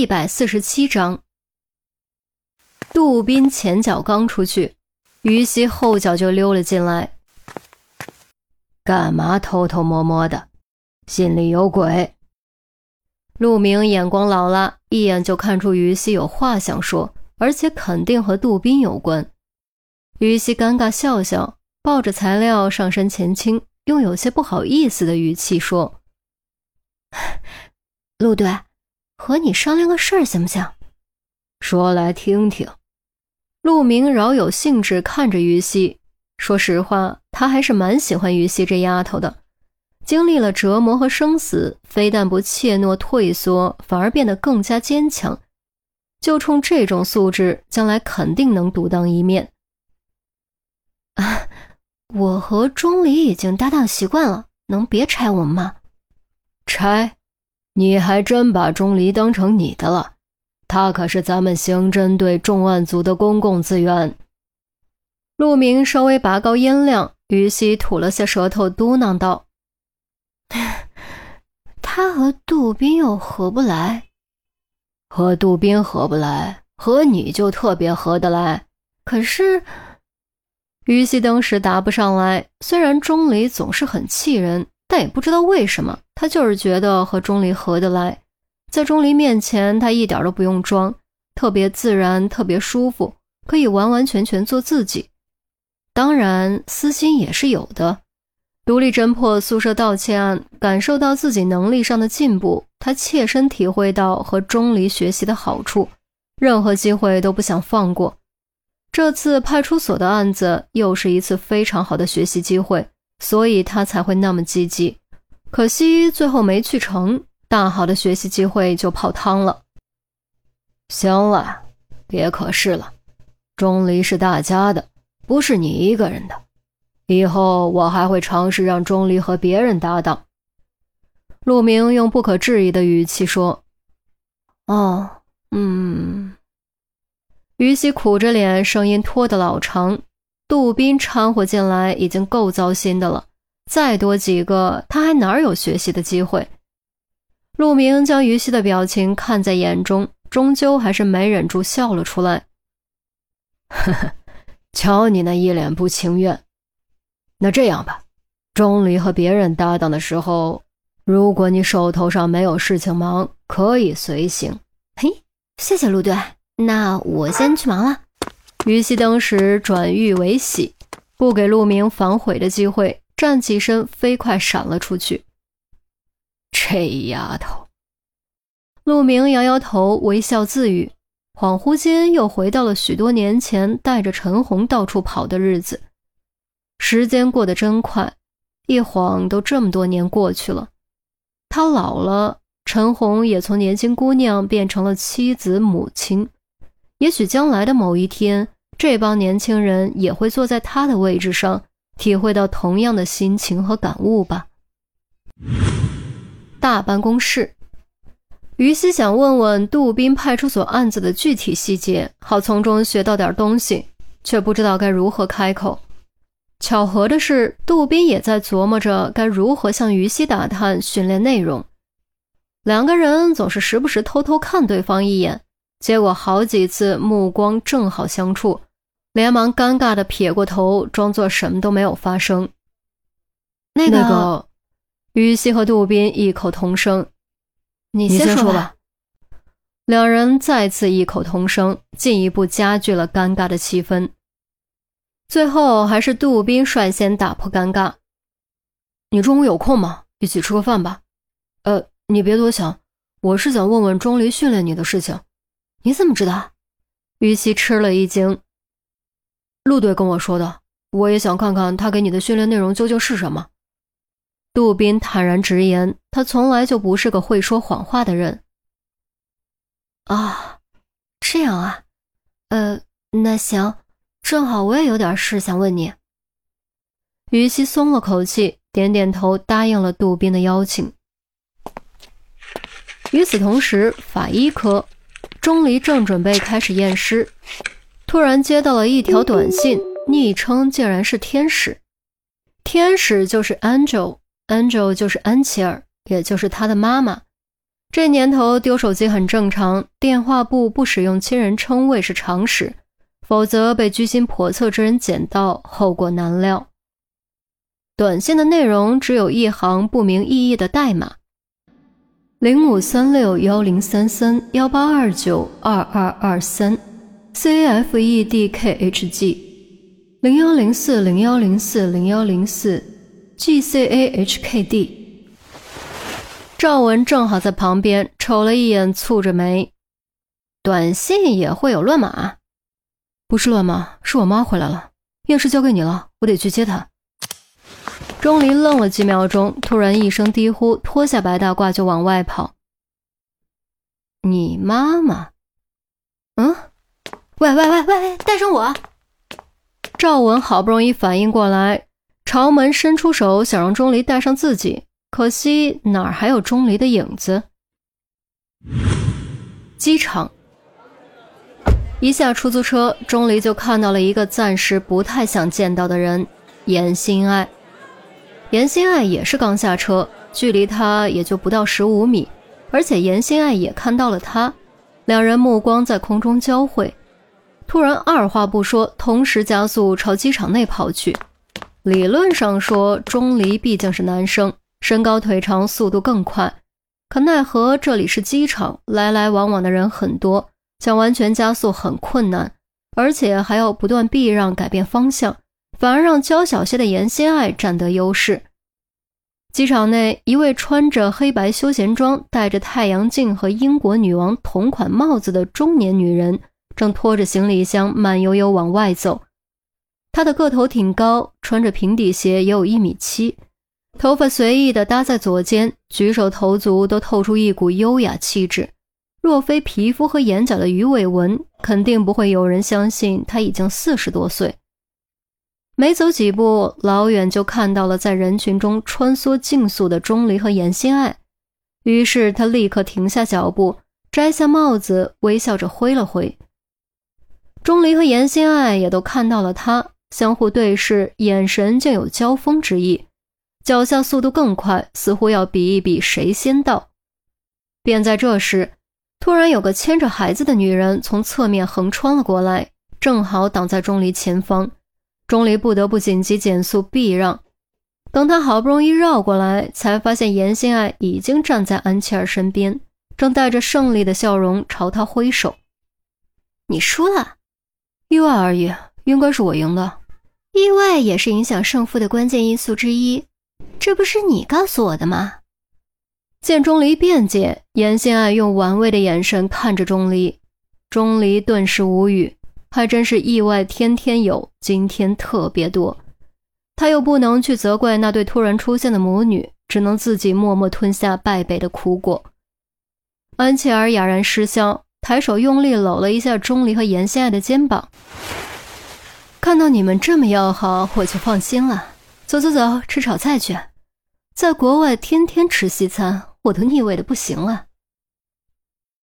一百四十七章，杜宾前脚刚出去，于西后脚就溜了进来。干嘛偷偷摸摸的？心里有鬼？陆明眼光老了，一眼就看出于西有话想说，而且肯定和杜宾有关。于西尴尬笑笑，抱着材料上身前倾，用有些不好意思的语气说：“ 陆队。”和你商量个事儿行不行？说来听听。陆明饶有兴致看着于西，说实话，他还是蛮喜欢于西这丫头的。经历了折磨和生死，非但不怯懦退缩，反而变得更加坚强。就冲这种素质，将来肯定能独当一面。啊，我和钟离已经搭档习惯了，能别拆我们吗？拆。你还真把钟离当成你的了，他可是咱们刑侦队重案组的公共资源。陆明稍微拔高音量，于西吐了下舌头，嘟囔道：“ 他和杜宾又合不来，和杜宾合不来，和你就特别合得来。可是，于西当时答不上来。虽然钟离总是很气人。”但也不知道为什么，他就是觉得和钟离合得来，在钟离面前，他一点都不用装，特别自然，特别舒服，可以完完全全做自己。当然，私心也是有的。独立侦破宿舍盗窃案，感受到自己能力上的进步，他切身体会到和钟离学习的好处，任何机会都不想放过。这次派出所的案子又是一次非常好的学习机会。所以他才会那么积极，可惜最后没去成，大好的学习机会就泡汤了。行了，别可是了，钟离是大家的，不是你一个人的。以后我还会尝试让钟离和别人搭档。陆明用不可置疑的语气说：“哦，嗯。”于西苦着脸，声音拖得老长。杜宾掺和进来已经够糟心的了，再多几个他还哪有学习的机会？陆明将于西的表情看在眼中，终究还是没忍住笑了出来。呵呵，瞧你那一脸不情愿。那这样吧，钟离和别人搭档的时候，如果你手头上没有事情忙，可以随行。嘿，谢谢陆队，那我先去忙了。于西当时转欲为喜，不给陆明反悔的机会，站起身，飞快闪了出去。这丫头，陆明摇摇头，微笑自语，恍惚间又回到了许多年前带着陈红到处跑的日子。时间过得真快，一晃都这么多年过去了。他老了，陈红也从年轻姑娘变成了妻子、母亲。也许将来的某一天，这帮年轻人也会坐在他的位置上，体会到同样的心情和感悟吧。大办公室，于西想问问杜宾派出所案子的具体细节，好从中学到点东西，却不知道该如何开口。巧合的是，杜宾也在琢磨着该如何向于西打探训练内容。两个人总是时不时偷偷看对方一眼。结果好几次目光正好相处，连忙尴尬的撇过头，装作什么都没有发生。那个，于西和杜宾异口同声：“你先说吧。”两人再次异口同声，进一步加剧了尴尬的气氛。最后还是杜宾率先打破尴尬：“你中午有空吗？一起吃个饭吧。”“呃，你别多想，我是想问问钟离训练你的事情。”你怎么知道？于西吃了一惊。陆队跟我说的，我也想看看他给你的训练内容究竟是什么。杜宾坦然直言，他从来就不是个会说谎话的人。啊，这样啊，呃，那行，正好我也有点事想问你。于西松了口气，点点头，答应了杜宾的邀请。与此同时，法医科。钟离正准备开始验尸，突然接到了一条短信，昵称竟然是天使。天使就是 Angel，Angel 就是安琪儿，也就是他的妈妈。这年头丢手机很正常，电话簿不使用亲人称谓是常识，否则被居心叵测之人捡到，后果难料。短信的内容只有一行不明意义的代码：零五三六幺零三三幺八二九二二二三 C F E D K H G，零幺零四零幺零四零幺零四，G C A H K D。赵文正好在旁边瞅了一眼，蹙着眉。短信也会有乱码？不是乱码，是我妈回来了，钥匙交给你了，我得去接她。钟离愣了几秒钟，突然一声低呼，脱下白大褂就往外跑。你妈妈？嗯？喂喂喂喂喂，带上我！赵文好不容易反应过来，朝门伸出手，想让钟离带上自己。可惜哪儿还有钟离的影子？机场一下出租车，钟离就看到了一个暂时不太想见到的人——严心爱。严心爱也是刚下车，距离他也就不到十五米，而且严心爱也看到了他，两人目光在空中交汇，突然二话不说，同时加速朝机场内跑去。理论上说，钟离毕竟是男生。身高腿长，速度更快，可奈何这里是机场，来来往往的人很多，想完全加速很困难，而且还要不断避让、改变方向，反而让娇小些的严心爱占得优势。机场内，一位穿着黑白休闲装、戴着太阳镜和英国女王同款帽子的中年女人，正拖着行李箱慢悠悠往外走。他的个头挺高，穿着平底鞋，也有一米七。头发随意的搭在左肩，举手投足都透出一股优雅气质。若非皮肤和眼角的鱼尾纹，肯定不会有人相信他已经四十多岁。没走几步，老远就看到了在人群中穿梭竞速的钟离和严心爱，于是他立刻停下脚步，摘下帽子，微笑着挥了挥。钟离和严心爱也都看到了他，相互对视，眼神竟有交锋之意。脚下速度更快，似乎要比一比谁先到。便在这时，突然有个牵着孩子的女人从侧面横穿了过来，正好挡在钟离前方。钟离不得不紧急减速避让。等他好不容易绕过来，才发现严心爱已经站在安琪儿身边，正带着胜利的笑容朝他挥手。你输了，意外而已，应该是我赢的。意外也是影响胜负的关键因素之一。这不是你告诉我的吗？见钟离辩解，严心爱用玩味的眼神看着钟离，钟离顿时无语。还真是意外，天天有，今天特别多。他又不能去责怪那对突然出现的母女，只能自己默默吞下败北的苦果。安琪儿哑然失笑，抬手用力搂了一下钟离和严心爱的肩膀。看到你们这么要好，我就放心了。走走走，吃炒菜去。在国外天天吃西餐，我都腻味的不行了。